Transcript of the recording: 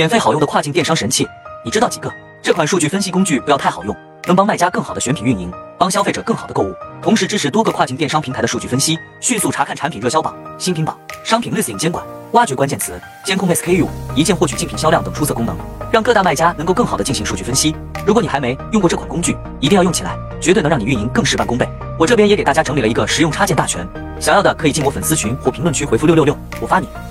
免费好用的跨境电商神器，你知道几个？这款数据分析工具不要太好用，能帮卖家更好的选品运营，帮消费者更好的购物，同时支持多个跨境电商平台的数据分析，迅速查看产品热销榜、新品榜、商品 list 监管，挖掘关键词，监控 SKU，一键获取竞品销量等出色功能，让各大卖家能够更好的进行数据分析。如果你还没用过这款工具，一定要用起来，绝对能让你运营更事半功倍。我这边也给大家整理了一个实用插件大全，想要的可以进我粉丝群或评论区回复六六六，我发你。